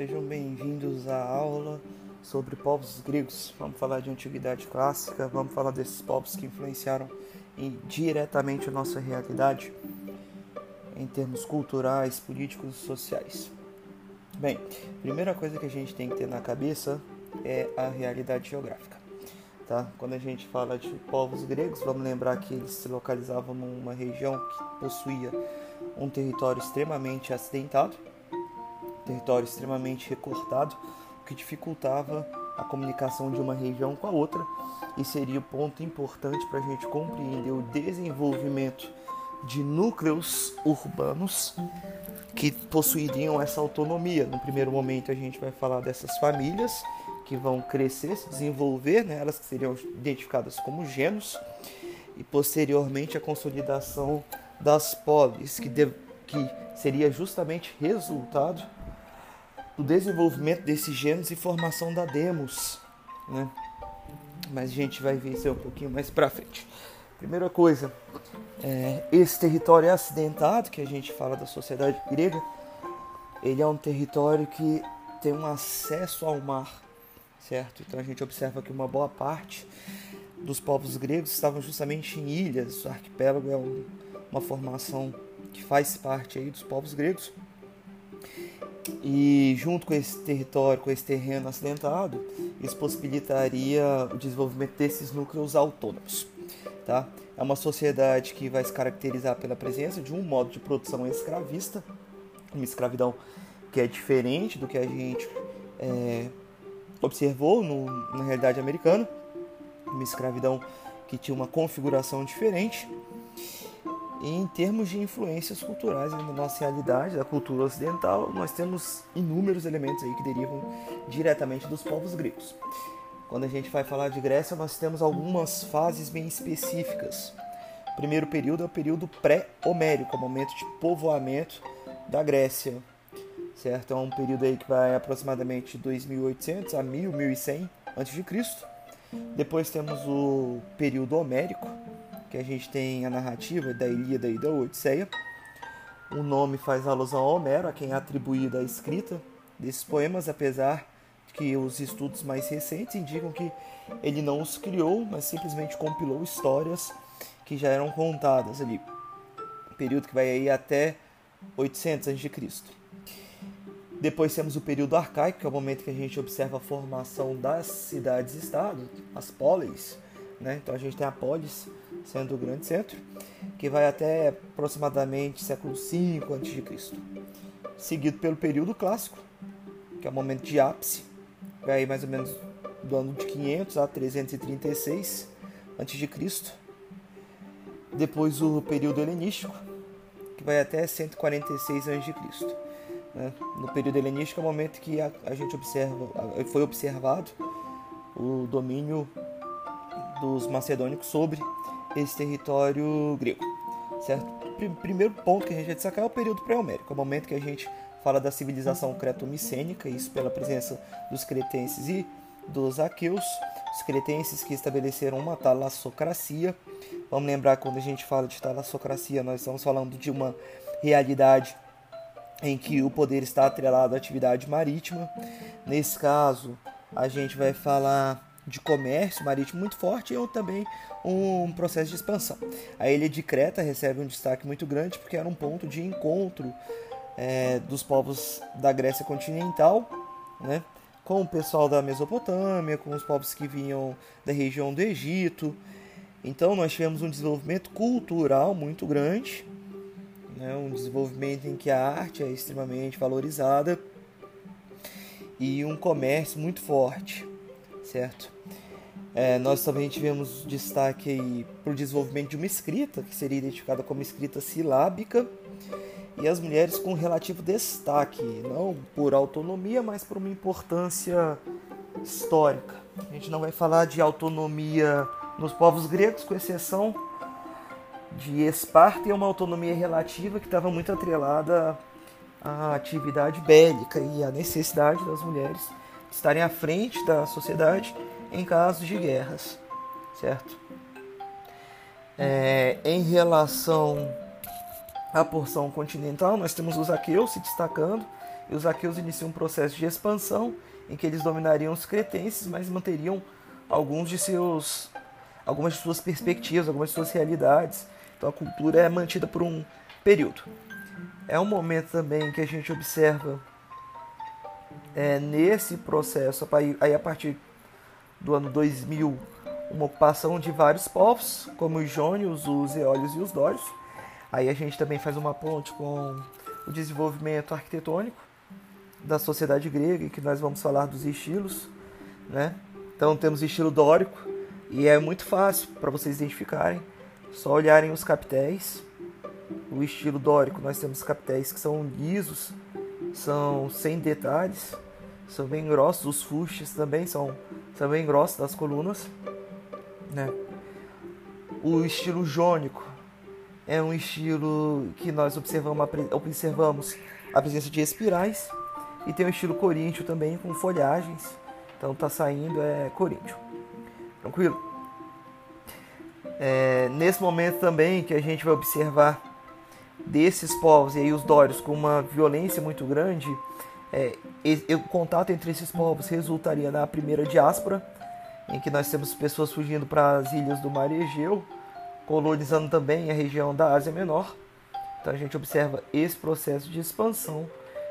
sejam bem-vindos à aula sobre povos gregos. Vamos falar de antiguidade clássica, vamos falar desses povos que influenciaram diretamente a nossa realidade em termos culturais, políticos e sociais. Bem, primeira coisa que a gente tem que ter na cabeça é a realidade geográfica. Tá? Quando a gente fala de povos gregos, vamos lembrar que eles se localizavam numa região que possuía um território extremamente acidentado, território extremamente recortado, o que dificultava a comunicação de uma região com a outra e seria o ponto importante para a gente compreender o desenvolvimento de núcleos urbanos que possuiriam essa autonomia. No primeiro momento, a gente vai falar dessas famílias que vão crescer, se desenvolver, né? elas que seriam identificadas como genos, e posteriormente a consolidação das polis, que, de, que seria justamente resultado do desenvolvimento desses genes e formação da demos, né? Mas a gente vai ver isso um pouquinho mais para frente. Primeira coisa, é, esse território é acidentado, que a gente fala da sociedade grega, ele é um território que tem um acesso ao mar, certo? Então a gente observa que uma boa parte dos povos gregos estavam justamente em ilhas. O arquipélago é um, uma formação que faz parte aí dos povos gregos. E junto com esse território, com esse terreno acidentado, isso possibilitaria o desenvolvimento desses núcleos autônomos. Tá? É uma sociedade que vai se caracterizar pela presença de um modo de produção escravista, uma escravidão que é diferente do que a gente é, observou no, na realidade americana, uma escravidão que tinha uma configuração diferente. Em termos de influências culturais na nossa realidade, da cultura ocidental, nós temos inúmeros elementos aí que derivam diretamente dos povos gregos. Quando a gente vai falar de Grécia, nós temos algumas fases bem específicas. O primeiro período é o período pré-homérico, é o momento de povoamento da Grécia, certo? É um período aí que vai aproximadamente 2800 a 1000, 1100 a.C. Depois temos o período homérico, que a gente tem a narrativa da Ilíada e da Odisseia. O nome faz alusão a Homero, a quem é atribuída a escrita desses poemas, apesar de que os estudos mais recentes indicam que ele não os criou, mas simplesmente compilou histórias que já eram contadas ali. Período que vai aí até 800 a.C. Depois temos o período arcaico, que é o momento que a gente observa a formação das cidades-estado, as polis. Né? Então a gente tem a polis, sendo o grande centro, que vai até aproximadamente século V a.C. Seguido pelo período clássico, que é o momento de ápice, vai mais ou menos do ano de 500 a 336 a.C. Depois o período helenístico, que vai até 146 a.C. Né? No período helenístico é o momento que a gente observa, foi observado o domínio dos macedônicos sobre esse território grego. Certo? Primeiro ponto que a gente vai destacar é o período pré-homérico, é o momento que a gente fala da civilização creto-micênica, isso pela presença dos cretenses e dos aqueus, os cretenses que estabeleceram uma talassocracia. Vamos lembrar quando a gente fala de talassocracia, nós estamos falando de uma realidade em que o poder está atrelado à atividade marítima. Nesse caso, a gente vai falar de comércio marítimo muito forte e também um processo de expansão. A ilha de Creta recebe um destaque muito grande porque era um ponto de encontro é, dos povos da Grécia continental, né, com o pessoal da Mesopotâmia, com os povos que vinham da região do Egito. Então nós tivemos um desenvolvimento cultural muito grande, né, um desenvolvimento em que a arte é extremamente valorizada e um comércio muito forte certo? É, nós também tivemos destaque para o desenvolvimento de uma escrita, que seria identificada como escrita silábica, e as mulheres com relativo destaque, não por autonomia, mas por uma importância histórica. A gente não vai falar de autonomia nos povos gregos, com exceção de Esparta, e uma autonomia relativa que estava muito atrelada à atividade bélica e à necessidade das mulheres estarem à frente da sociedade em casos de guerras, certo? É, em relação à porção continental, nós temos os aqueus se destacando e os aqueus iniciam um processo de expansão em que eles dominariam os cretenses, mas manteriam alguns de seus algumas de suas perspectivas, algumas de suas realidades. Então a cultura é mantida por um período. É um momento também que a gente observa é, nesse processo, aí a partir do ano 2000, uma ocupação de vários povos, como os jônios, os eólios e os dórios. Aí a gente também faz uma ponte com o desenvolvimento arquitetônico da sociedade grega, em que nós vamos falar dos estilos, né? Então temos estilo dórico e é muito fácil para vocês identificarem, só olharem os capitéis. O estilo dórico, nós temos capitéis que são lisos, são sem detalhes, são bem grossos, os fustes também são, são bem grossos das colunas, né? O estilo jônico é um estilo que nós observamos, observamos a presença de espirais e tem o estilo coríntio também com folhagens. Então tá saindo é coríntio. Tranquilo? É, nesse momento também que a gente vai observar desses povos e aí os dórios com uma violência muito grande, é, o contato entre esses povos resultaria na primeira diáspora, em que nós temos pessoas fugindo para as ilhas do Mar Egeu, colonizando também a região da Ásia Menor. Então a gente observa esse processo de expansão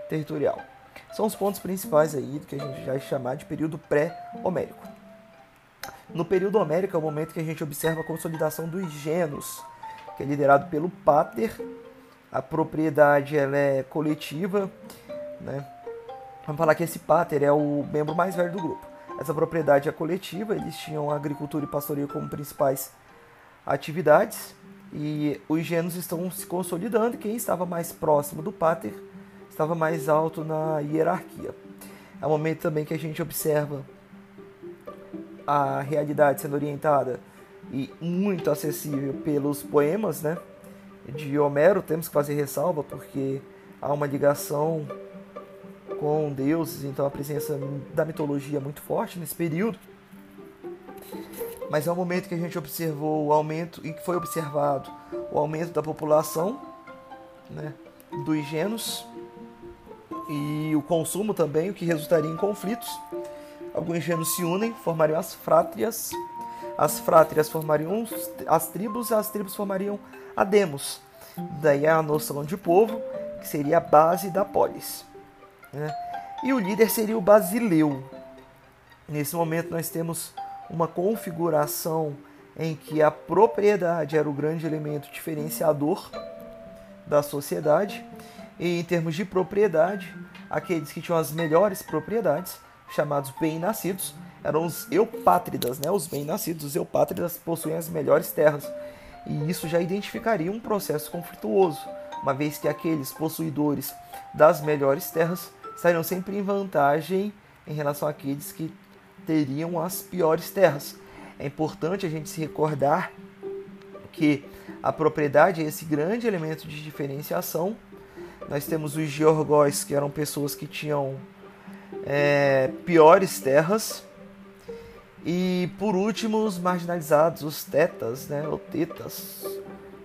territorial. São os pontos principais aí do que a gente já chamar de período pré-homérico. No período homérico é o momento que a gente observa a consolidação dos genos, que é liderado pelo pater. A propriedade ela é coletiva, né? Vamos falar que esse pater é o membro mais velho do grupo. Essa propriedade é coletiva, eles tinham agricultura e pastoreio como principais atividades e os genos estão se consolidando. Quem estava mais próximo do pater estava mais alto na hierarquia. É o momento também que a gente observa a realidade sendo orientada e muito acessível pelos poemas, né? De Homero, temos que fazer ressalva porque há uma ligação com deuses, então a presença da mitologia é muito forte nesse período. Mas é um momento que a gente observou o aumento e que foi observado o aumento da população, né, dos genos e o consumo também, o que resultaria em conflitos. Alguns genos se unem, formariam as frátrias. As frátrias formariam as tribos, as tribos formariam a demos. Daí a noção de povo, que seria a base da polis. Né? E o líder seria o Basileu. Nesse momento nós temos uma configuração em que a propriedade era o grande elemento diferenciador da sociedade. E em termos de propriedade, aqueles que tinham as melhores propriedades, chamados bem-nascidos, eram os eupátridas, né? Os bem-nascidos, os eupátridas possuem as melhores terras. E isso já identificaria um processo conflituoso, uma vez que aqueles possuidores das melhores terras estariam sempre em vantagem em relação àqueles que teriam as piores terras. É importante a gente se recordar que a propriedade é esse grande elemento de diferenciação. Nós temos os georgóis, que eram pessoas que tinham é, piores terras. E por último, os marginalizados, os tetas, né, ou tetas,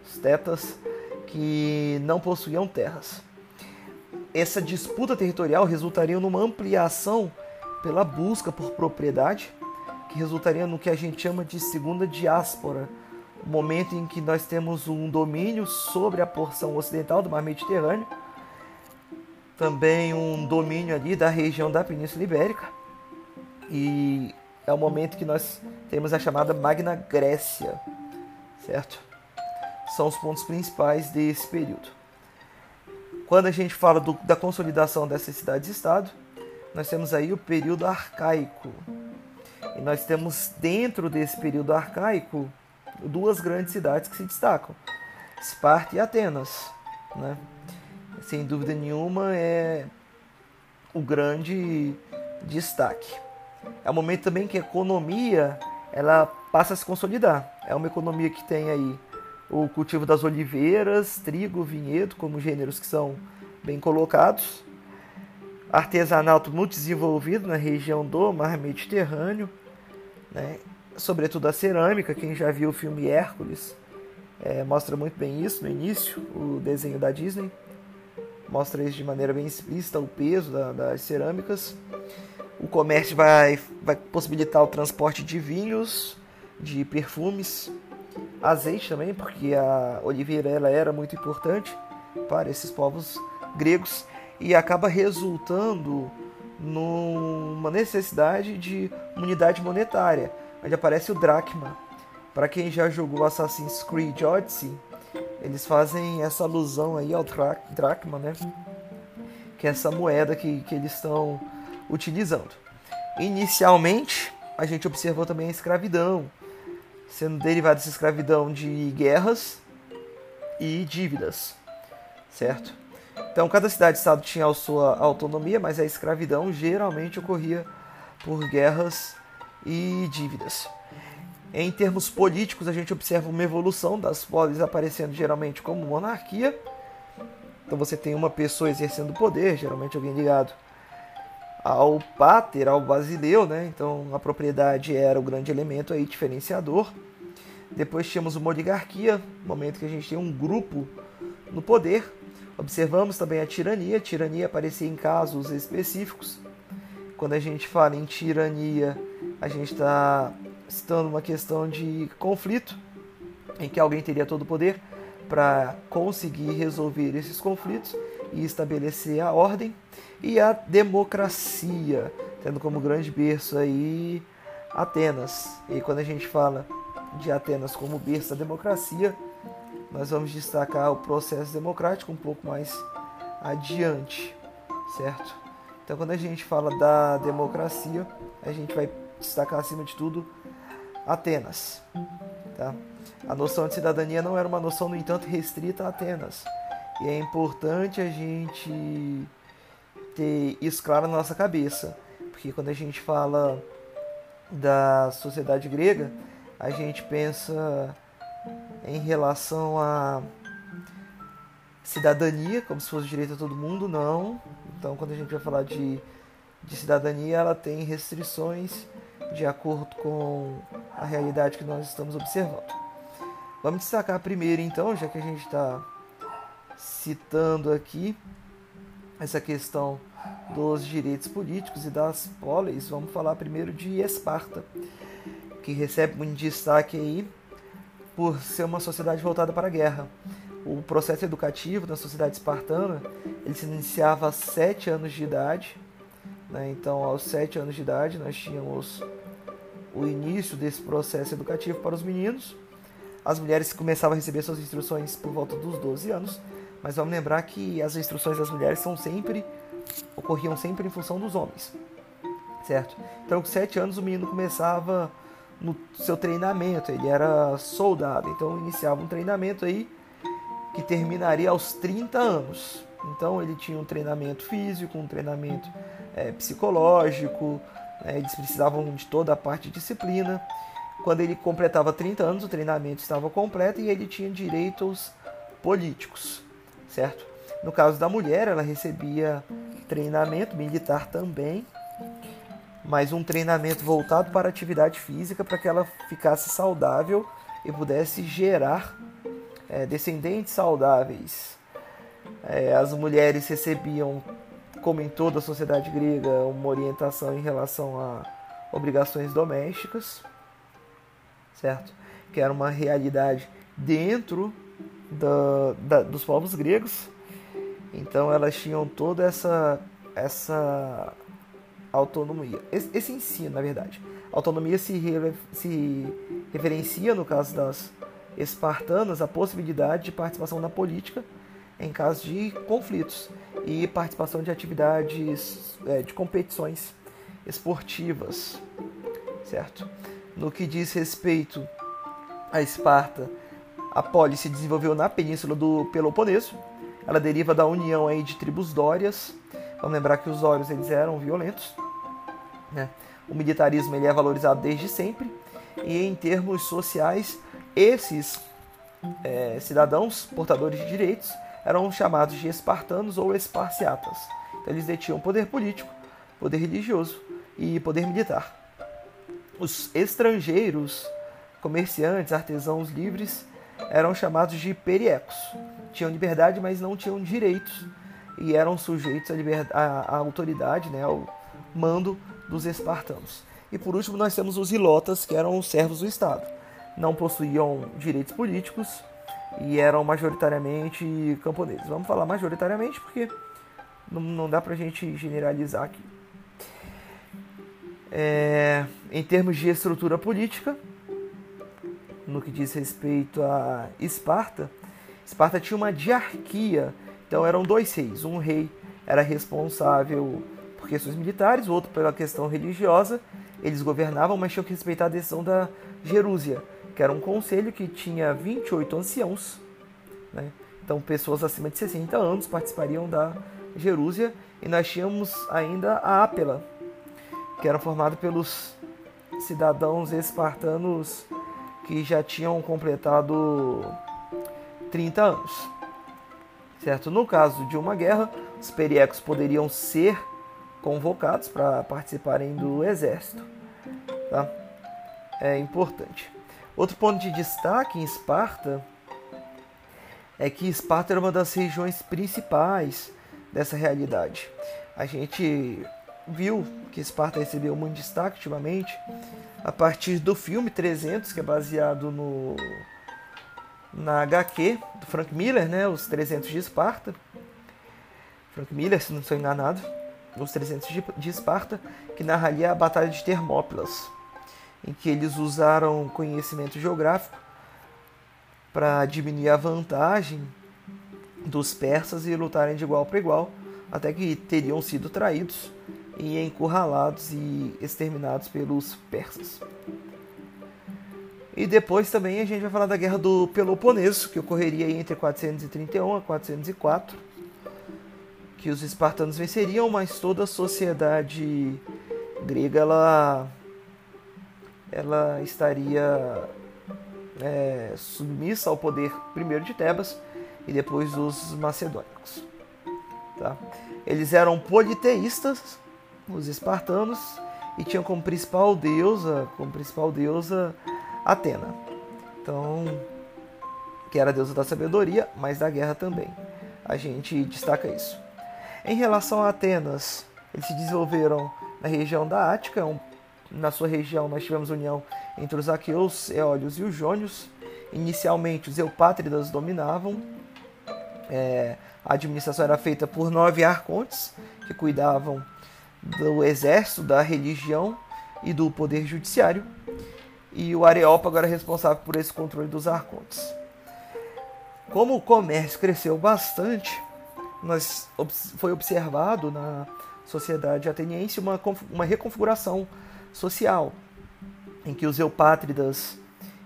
os tetas que não possuíam terras. Essa disputa territorial resultaria numa ampliação pela busca por propriedade, que resultaria no que a gente chama de segunda diáspora, o momento em que nós temos um domínio sobre a porção ocidental do mar Mediterrâneo, também um domínio ali da região da Península Ibérica, e é o momento que nós temos a chamada Magna Grécia, certo? São os pontos principais desse período. Quando a gente fala do, da consolidação dessas cidades-estado, nós temos aí o período arcaico. E nós temos dentro desse período arcaico duas grandes cidades que se destacam: Esparta e Atenas. Né? Sem dúvida nenhuma é o grande destaque. É o momento também que a economia ela passa a se consolidar. É uma economia que tem aí o cultivo das oliveiras, trigo, vinhedo, como gêneros que são bem colocados. Artesanato muito desenvolvido na região do Mar Mediterrâneo, né? sobretudo a cerâmica. Quem já viu o filme Hércules é, mostra muito bem isso no início, o desenho da Disney. mostra isso de maneira bem explícita, o peso da, das cerâmicas. O comércio vai, vai possibilitar o transporte de vinhos, de perfumes, azeite também, porque a oliveira ela era muito importante para esses povos gregos e acaba resultando numa necessidade de unidade monetária, onde aparece o dracma. Para quem já jogou Assassin's Creed Odyssey, eles fazem essa alusão aí ao dracma, né? Que é essa moeda que, que eles estão utilizando. Inicialmente, a gente observou também a escravidão, sendo derivada dessa escravidão de guerras e dívidas, certo? Então, cada cidade-estado tinha a sua autonomia, mas a escravidão geralmente ocorria por guerras e dívidas. Em termos políticos, a gente observa uma evolução das polis aparecendo geralmente como monarquia. Então você tem uma pessoa exercendo poder, geralmente alguém ligado ao pater, ao basileu, né? Então a propriedade era o grande elemento aí diferenciador. Depois tínhamos uma oligarquia, momento que a gente tem um grupo no poder. Observamos também a tirania. A tirania aparecia em casos específicos. Quando a gente fala em tirania, a gente está citando uma questão de conflito, em que alguém teria todo o poder para conseguir resolver esses conflitos e estabelecer a ordem, e a democracia, tendo como grande berço aí Atenas. E quando a gente fala de Atenas como berço da democracia, nós vamos destacar o processo democrático um pouco mais adiante, certo? Então, quando a gente fala da democracia, a gente vai destacar acima de tudo Atenas. Tá? A noção de cidadania não era uma noção, no entanto, restrita a Atenas. E é importante a gente ter isso claro na nossa cabeça, porque quando a gente fala da sociedade grega, a gente pensa em relação a cidadania, como se fosse direito a todo mundo, não. Então, quando a gente vai falar de, de cidadania, ela tem restrições de acordo com a realidade que nós estamos observando. Vamos destacar primeiro, então, já que a gente está citando aqui essa questão dos direitos políticos e das polis, vamos falar primeiro de Esparta, que recebe muito destaque aí por ser uma sociedade voltada para a guerra. O processo educativo da sociedade espartana ele se iniciava aos sete anos de idade. Né? Então, aos sete anos de idade, nós tínhamos o início desse processo educativo para os meninos. As mulheres começavam a receber suas instruções por volta dos 12 anos, mas vamos lembrar que as instruções das mulheres são sempre ocorriam sempre em função dos homens, certo? Então, com 7 anos o menino começava no seu treinamento, ele era soldado, então iniciava um treinamento aí que terminaria aos 30 anos. Então ele tinha um treinamento físico, um treinamento é, psicológico, né? Eles precisavam de toda a parte de disciplina. Quando ele completava 30 anos, o treinamento estava completo e ele tinha direitos políticos, certo? No caso da mulher, ela recebia treinamento militar também, mas um treinamento voltado para atividade física para que ela ficasse saudável e pudesse gerar é, descendentes saudáveis. É, as mulheres recebiam como em toda a sociedade grega, uma orientação em relação a obrigações domésticas, certo? Que era uma realidade dentro da, dos povos gregos. Então elas tinham toda essa, essa autonomia. Esse, esse ensino, na verdade. A autonomia se, se referencia, no caso das espartanas, a possibilidade de participação na política em caso de conflitos e participação de atividades é, de competições esportivas, certo? No que diz respeito a Esparta, a polis se desenvolveu na península do Peloponeso. Ela deriva da união aí de tribos dórias. Vamos lembrar que os dórios eles eram violentos. Né? O militarismo ele é valorizado desde sempre. E em termos sociais, esses é, cidadãos portadores de direitos eram chamados de espartanos ou esparciatas. Então, eles detinham poder político, poder religioso e poder militar. Os estrangeiros, comerciantes, artesãos livres, eram chamados de periecos. Tinham liberdade, mas não tinham direitos e eram sujeitos à, à, à autoridade, né, ao mando dos espartanos. E por último, nós temos os ilotas, que eram os servos do Estado. Não possuíam direitos políticos e eram majoritariamente camponeses. Vamos falar majoritariamente porque não, não dá pra gente generalizar aqui. É, em termos de estrutura política, no que diz respeito a Esparta, Esparta tinha uma diarquia, então eram dois reis. Um rei era responsável por questões militares, o outro pela questão religiosa. Eles governavam, mas tinham que respeitar a decisão da Jerúsia, que era um conselho que tinha 28 anciãos, né? então pessoas acima de 60 anos participariam da Jerúsia, e nós tínhamos ainda a Ápela, que era formado pelos cidadãos espartanos que já tinham completado 30 anos. Certo? No caso de uma guerra, os periecos poderiam ser convocados para participarem do exército. Tá? É importante. Outro ponto de destaque em Esparta é que Esparta era uma das regiões principais dessa realidade. A gente viu que Esparta recebeu muito destaque ultimamente a partir do filme 300, que é baseado no na HQ do Frank Miller, né, Os 300 de Esparta. Frank Miller, se não estou enganado, Os 300 de Esparta, que narraria a Batalha de Termópilas, em que eles usaram conhecimento geográfico para diminuir a vantagem dos persas e lutarem de igual para igual, até que teriam sido traídos e encurralados e exterminados pelos persas. E depois também a gente vai falar da Guerra do Peloponeso, que ocorreria entre 431 a 404, que os espartanos venceriam, mas toda a sociedade grega ela, ela estaria é, submissa ao poder primeiro de Tebas e depois dos macedônicos. Tá? Eles eram politeístas, os espartanos, e tinham como principal deusa, como principal deusa Atena. Então, que era a deusa da sabedoria, mas da guerra também. A gente destaca isso. Em relação a Atenas, eles se desenvolveram na região da Ática. Na sua região, nós tivemos união entre os aqueus, eólios e os jônios. Inicialmente, os eupátridas dominavam. É, a administração era feita por nove arcontes, que cuidavam do exército, da religião e do poder judiciário. E o Areópago era responsável por esse controle dos arcontes. Como o comércio cresceu bastante, nós, foi observado na sociedade ateniense uma, uma reconfiguração social, em que os eupátridas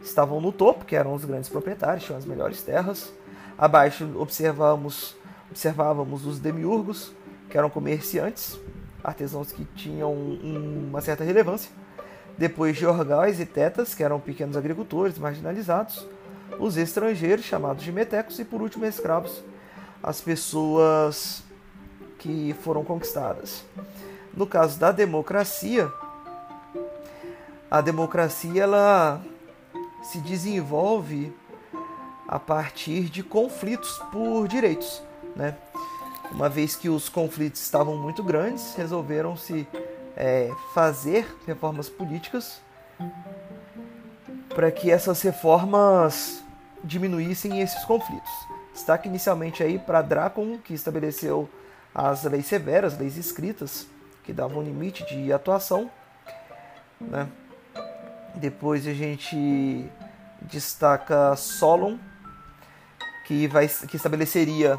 estavam no topo, que eram os grandes proprietários, tinham as melhores terras. Abaixo observávamos os demiurgos, que eram comerciantes, artesãos que tinham uma certa relevância. Depois Georgais e Tetas, que eram pequenos agricultores marginalizados. Os estrangeiros, chamados de metecos. E por último, escravos, as pessoas que foram conquistadas. No caso da democracia, a democracia ela se desenvolve a partir de conflitos por direitos, né? Uma vez que os conflitos estavam muito grandes, resolveram-se é, fazer reformas políticas para que essas reformas diminuíssem esses conflitos. Destaque inicialmente aí para Drácon, que estabeleceu as leis severas, leis escritas, que davam limite de atuação. Né? Depois a gente destaca Solon, que, vai, que estabeleceria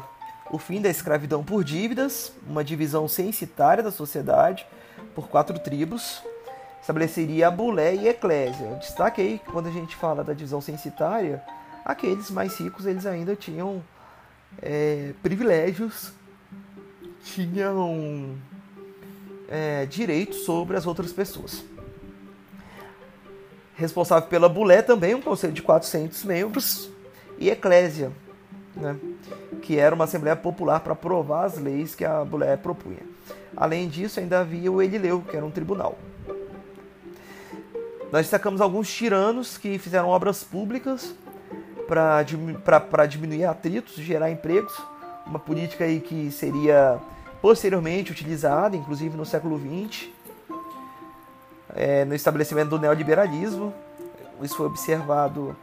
o fim da escravidão por dívidas, uma divisão censitária da sociedade por quatro tribos, estabeleceria a bulé e eclésia. Destaque aí que quando a gente fala da divisão censitária, aqueles mais ricos eles ainda tinham é, privilégios, tinham é, direitos sobre as outras pessoas. Responsável pela bulé também um conselho de 400 membros e eclésia, né? que era uma assembleia popular para aprovar as leis que a Bulé propunha. Além disso, ainda havia o Elileu, que era um tribunal. Nós destacamos alguns tiranos que fizeram obras públicas para diminuir atritos, gerar empregos. uma política aí que seria posteriormente utilizada, inclusive no século XX, é, no estabelecimento do neoliberalismo. Isso foi observado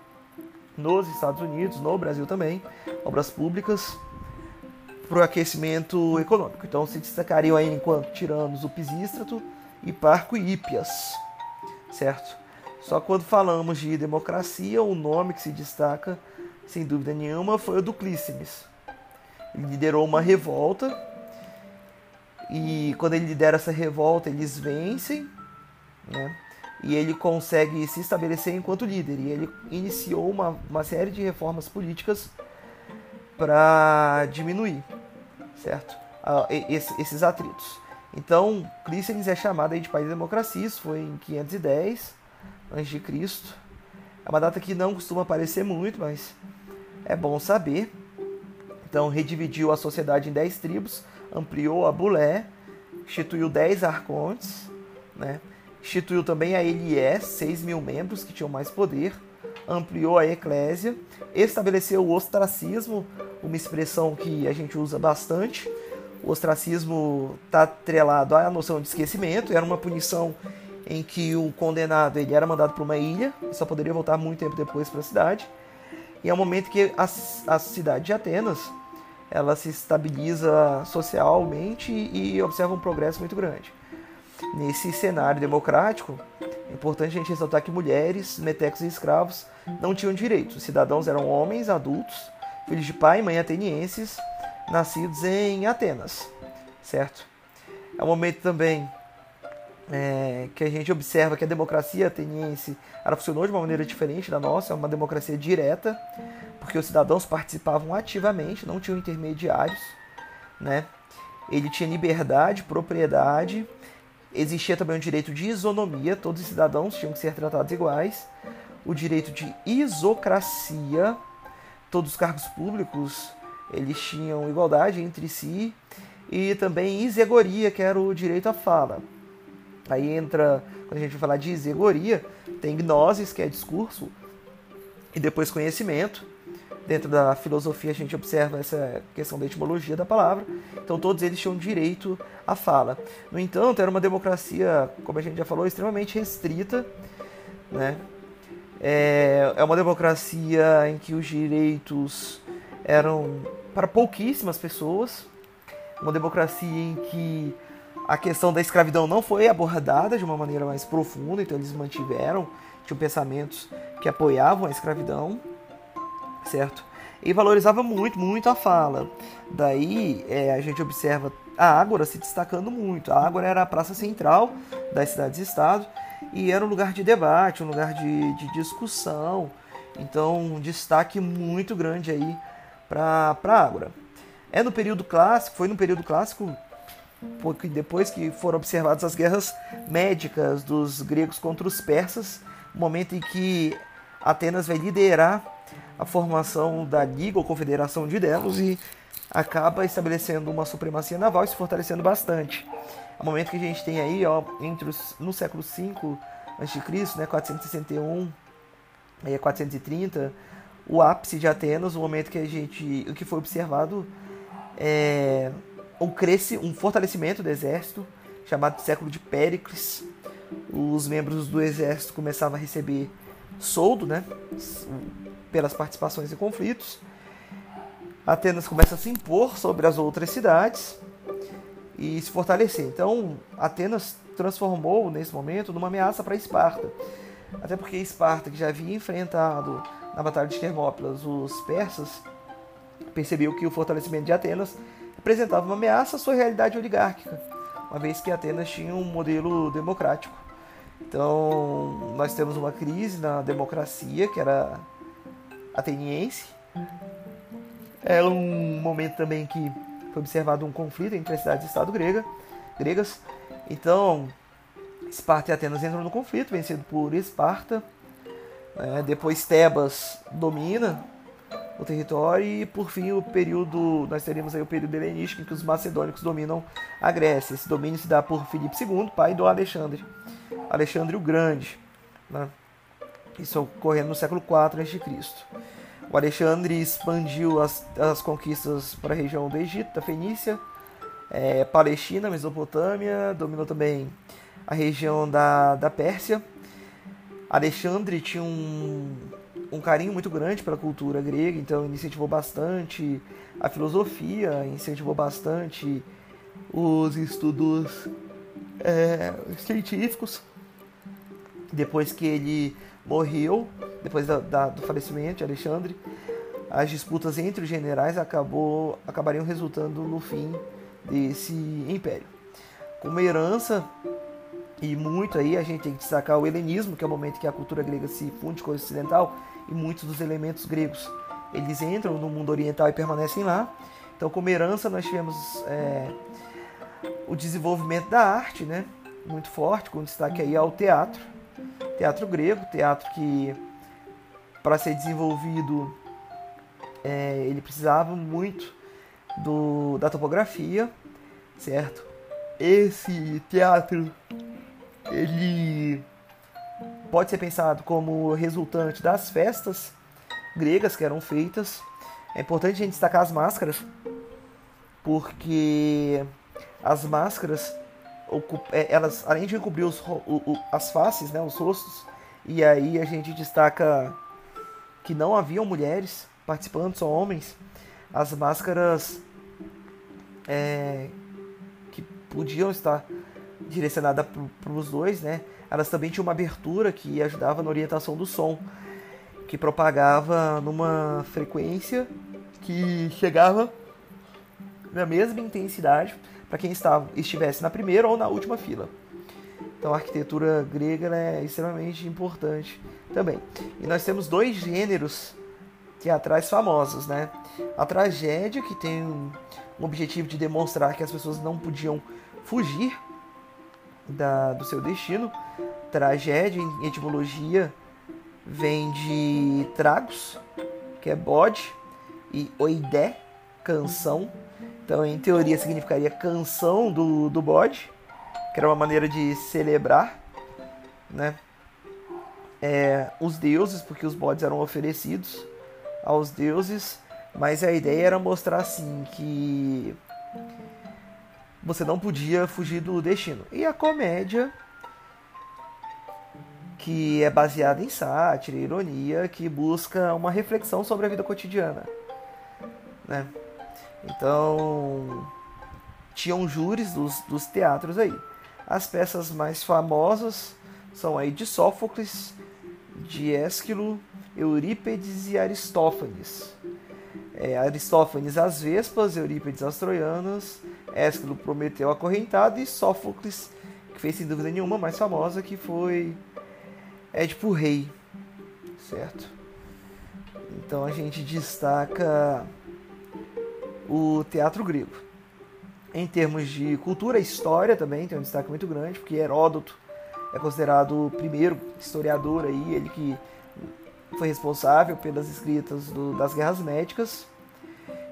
nos Estados Unidos, no Brasil também, obras públicas para o aquecimento econômico. Então se destacariam aí enquanto tiranos o Pisístrato e Parco Ípias, certo? Só quando falamos de democracia, o nome que se destaca, sem dúvida nenhuma, foi o do Clístenes. Ele liderou uma revolta e quando ele lidera essa revolta, eles vencem, né? E ele consegue se estabelecer enquanto líder. E ele iniciou uma, uma série de reformas políticas para diminuir, certo? esses atritos. Então, Clístenes é chamado de país da democracia, isso foi em 510 a.C. É uma data que não costuma aparecer muito, mas é bom saber. Então, redividiu a sociedade em 10 tribos, ampliou a Bulé, instituiu 10 arcontes, né? Instituiu também a Elié, 6 mil membros que tinham mais poder, ampliou a eclésia, estabeleceu o ostracismo, uma expressão que a gente usa bastante. O ostracismo está atrelado à noção de esquecimento, era uma punição em que o condenado ele era mandado para uma ilha e só poderia voltar muito tempo depois para a cidade. E é um momento que a, a cidade de Atenas ela se estabiliza socialmente e observa um progresso muito grande. Nesse cenário democrático, é importante a gente ressaltar que mulheres, metecos e escravos não tinham direitos. Os cidadãos eram homens adultos, filhos de pai e mãe atenienses, nascidos em Atenas, certo? É um momento também é, que a gente observa que a democracia ateniense ela funcionou de uma maneira diferente da nossa, é uma democracia direta, porque os cidadãos participavam ativamente, não tinham intermediários, né? Ele tinha liberdade, propriedade, existia também o direito de isonomia, todos os cidadãos tinham que ser tratados iguais, o direito de isocracia, todos os cargos públicos eles tinham igualdade entre si, e também isegoria, que era o direito à fala. Aí entra, quando a gente vai falar de isegoria, tem gnosis, que é discurso, e depois conhecimento. Dentro da filosofia a gente observa essa questão da etimologia da palavra. Então todos eles tinham direito à fala. No entanto, era uma democracia, como a gente já falou, extremamente restrita, né? É, é uma democracia em que os direitos eram para pouquíssimas pessoas, uma democracia em que a questão da escravidão não foi abordada de uma maneira mais profunda, então eles mantiveram, tinham pensamentos que apoiavam a escravidão, certo? E valorizava muito, muito a fala. Daí é, a gente observa a Ágora se destacando muito. A Ágora era a praça central das cidades-estado e era um lugar de debate, um lugar de, de discussão. Então, um destaque muito grande aí para a Ágora. É no período clássico, foi no período clássico porque depois que foram observadas as guerras médicas dos gregos contra os persas, momento em que Atenas vai liderar a formação da Liga ou Confederação de Delos e acaba estabelecendo uma supremacia naval e se fortalecendo bastante. É o momento que a gente tem aí, ó, entre os, no século V a.C., né, 461 e 430, o ápice de Atenas, o momento que a gente, o que foi observado é um, cresce, um fortalecimento do exército, chamado de século de Péricles. Os membros do exército começavam a receber soldo, né, pelas participações em conflitos. Atenas começa a se impor sobre as outras cidades e se fortalecer. Então, Atenas transformou nesse momento numa ameaça para Esparta. Até porque Esparta, que já havia enfrentado na Batalha de Termópilas os persas, percebeu que o fortalecimento de Atenas representava uma ameaça à sua realidade oligárquica, uma vez que Atenas tinha um modelo democrático. Então, nós temos uma crise na democracia, que era ateniense. É um momento também que foi observado um conflito entre as cidades e Estado grega, gregas. Então, Esparta e Atenas entram no conflito, vencido por Esparta. É, depois Tebas domina o território e por fim o período nós teríamos aí o período helenístico em que os macedônicos dominam a Grécia. Esse domínio se dá por Filipe II, pai do Alexandre, Alexandre o Grande, né? Isso ocorrendo no século IV a.C. O Alexandre expandiu as, as conquistas para a região do Egito, da Fenícia, é, Palestina, Mesopotâmia, dominou também a região da, da Pérsia. Alexandre tinha um, um carinho muito grande pela cultura grega, então incentivou bastante a filosofia, incentivou bastante os estudos é, científicos. Depois que ele morreu, depois da, da, do falecimento de Alexandre, as disputas entre os generais acabou, acabariam resultando no fim desse império. Como herança, e muito aí a gente tem que destacar o helenismo, que é o momento que a cultura grega se funde com a ocidental, e muitos dos elementos gregos eles entram no mundo oriental e permanecem lá. Então, como herança, nós tivemos é, o desenvolvimento da arte, né? Muito forte, com destaque aí ao teatro. Teatro grego, teatro que, para ser desenvolvido, é, ele precisava muito do, da topografia, certo? Esse teatro, ele pode ser pensado como resultante das festas gregas que eram feitas. É importante a gente destacar as máscaras, porque as máscaras, elas além de encobrir os, as faces, né, os rostos, e aí a gente destaca que não haviam mulheres participando, só homens. As máscaras é, que podiam estar direcionadas para os dois, né? Elas também tinham uma abertura que ajudava na orientação do som que propagava numa frequência que chegava na mesma intensidade para quem estava, estivesse na primeira ou na última fila. Então a arquitetura grega é extremamente importante também. E nós temos dois gêneros teatrais famosos, né? A tragédia, que tem um objetivo de demonstrar que as pessoas não podiam fugir da, do seu destino. Tragédia, em etimologia, vem de tragos, que é bode, e oidé, canção. Então, em teoria, significaria canção do, do bode, que era uma maneira de celebrar né? É, os deuses, porque os bodes eram oferecidos aos deuses, mas a ideia era mostrar assim que você não podia fugir do destino. E a comédia que é baseada em sátira, ironia, que busca uma reflexão sobre a vida cotidiana. Né? Então, tinham júris dos, dos teatros aí. As peças mais famosas são aí de Sófocles, de Ésquilo, Eurípedes e Aristófanes. É, Aristófanes as Vespas, Eurípedes as Troianas, Ésquilo Prometeu acorrentado e Sófocles, que fez sem dúvida nenhuma mais famosa, que foi Édipo Rei, certo? Então a gente destaca o teatro grego. Em termos de cultura e história também tem um destaque muito grande, porque Heródoto é considerado o primeiro historiador aí, ele que foi responsável pelas escritas do, das guerras médicas.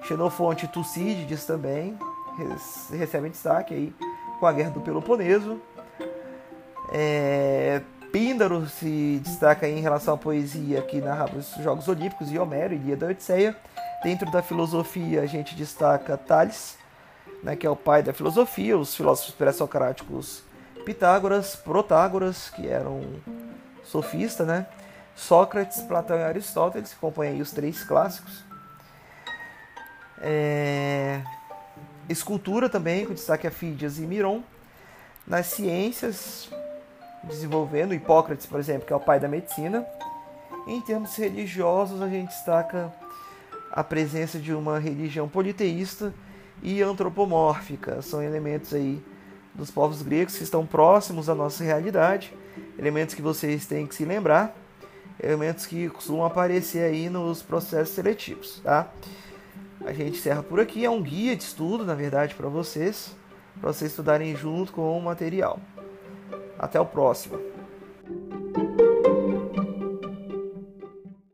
Xenofonte e Tucídides também recebem destaque aí com a guerra do Peloponeso. É, Píndaro se destaca em relação à poesia que narrava os Jogos Olímpicos e Homero, Ilíada e Odisseia. Dentro da filosofia, a gente destaca Tales, né, que é o pai da filosofia, os filósofos pré-socráticos Pitágoras, Protágoras, que era um sofista, né? Sócrates, Platão e Aristóteles, que compõem aí os três clássicos. É... Escultura também, com destaque a Fídias e Miron. Nas ciências, desenvolvendo, Hipócrates, por exemplo, que é o pai da medicina. Em termos religiosos, a gente destaca a presença de uma religião politeísta e antropomórfica. São elementos aí dos povos gregos que estão próximos à nossa realidade, elementos que vocês têm que se lembrar, elementos que costumam aparecer aí nos processos seletivos, tá? A gente encerra por aqui, é um guia de estudo, na verdade, para vocês, para vocês estudarem junto com o material. Até o próximo.